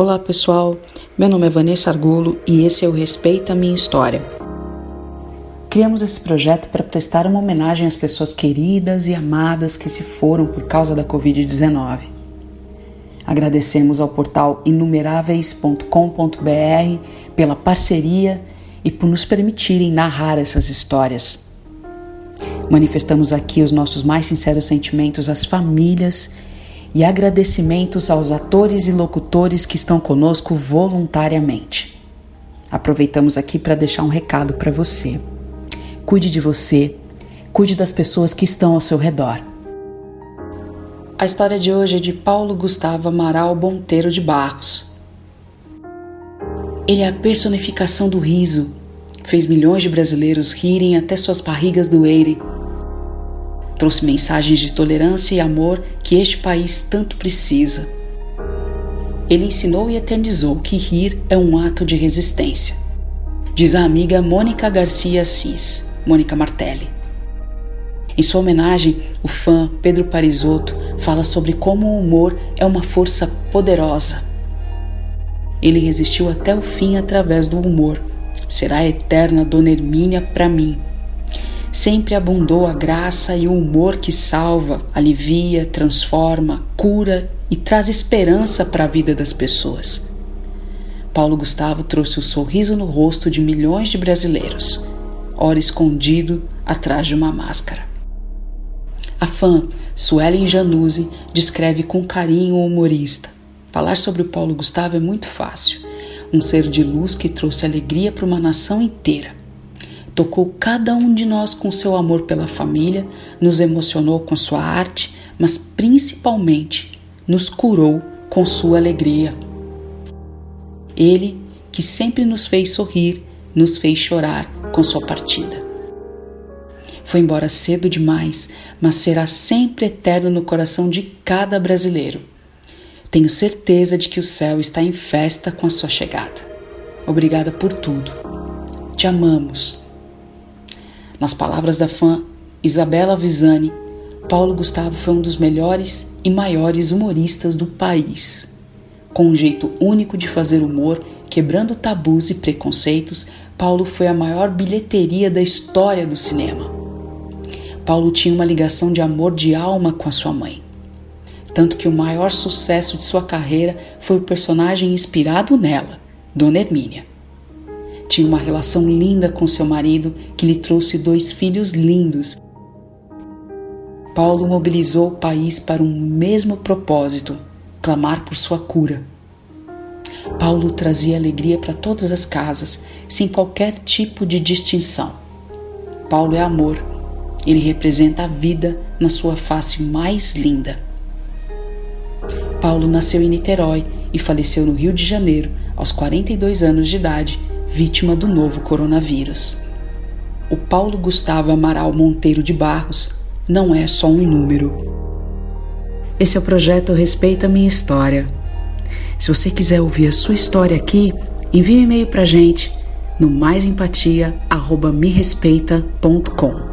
Olá pessoal, meu nome é Vanessa Argulo e esse é o Respeita a Minha História. Criamos esse projeto para prestar uma homenagem às pessoas queridas e amadas que se foram por causa da Covid-19. Agradecemos ao portal inumeráveis.com.br pela parceria e por nos permitirem narrar essas histórias. Manifestamos aqui os nossos mais sinceros sentimentos às famílias agradecimentos aos atores e locutores que estão conosco voluntariamente. Aproveitamos aqui para deixar um recado para você. Cuide de você, cuide das pessoas que estão ao seu redor. A história de hoje é de Paulo Gustavo Amaral Monteiro de Barros. Ele é a personificação do riso. Fez milhões de brasileiros rirem até suas barrigas doerem Trouxe mensagens de tolerância e amor que este país tanto precisa. Ele ensinou e eternizou que rir é um ato de resistência. Diz a amiga Mônica Garcia Assis, Mônica Martelli. Em sua homenagem, o fã Pedro Parisotto fala sobre como o humor é uma força poderosa. Ele resistiu até o fim através do humor. Será eterna Dona Hermínia para mim sempre abundou a graça e o humor que salva, alivia, transforma, cura e traz esperança para a vida das pessoas. Paulo Gustavo trouxe o sorriso no rosto de milhões de brasileiros, ora escondido atrás de uma máscara. A fã Suelen Januzzi descreve com carinho o humorista. Falar sobre o Paulo Gustavo é muito fácil. Um ser de luz que trouxe alegria para uma nação inteira Tocou cada um de nós com seu amor pela família, nos emocionou com sua arte, mas principalmente nos curou com sua alegria. Ele, que sempre nos fez sorrir, nos fez chorar com sua partida. Foi embora cedo demais, mas será sempre eterno no coração de cada brasileiro. Tenho certeza de que o céu está em festa com a sua chegada. Obrigada por tudo. Te amamos nas palavras da fã Isabela Visani, Paulo Gustavo foi um dos melhores e maiores humoristas do país. Com um jeito único de fazer humor, quebrando tabus e preconceitos, Paulo foi a maior bilheteria da história do cinema. Paulo tinha uma ligação de amor de alma com a sua mãe. Tanto que o maior sucesso de sua carreira foi o personagem inspirado nela, Dona Hermínia. Tinha uma relação linda com seu marido, que lhe trouxe dois filhos lindos. Paulo mobilizou o país para um mesmo propósito: clamar por sua cura. Paulo trazia alegria para todas as casas, sem qualquer tipo de distinção. Paulo é amor. Ele representa a vida na sua face mais linda. Paulo nasceu em Niterói e faleceu no Rio de Janeiro aos 42 anos de idade vítima do novo coronavírus. O Paulo Gustavo Amaral Monteiro de Barros não é só um número. Esse é o projeto Respeita Minha História. Se você quiser ouvir a sua história aqui, envie um e-mail para gente no maisempatia@merespeita.com.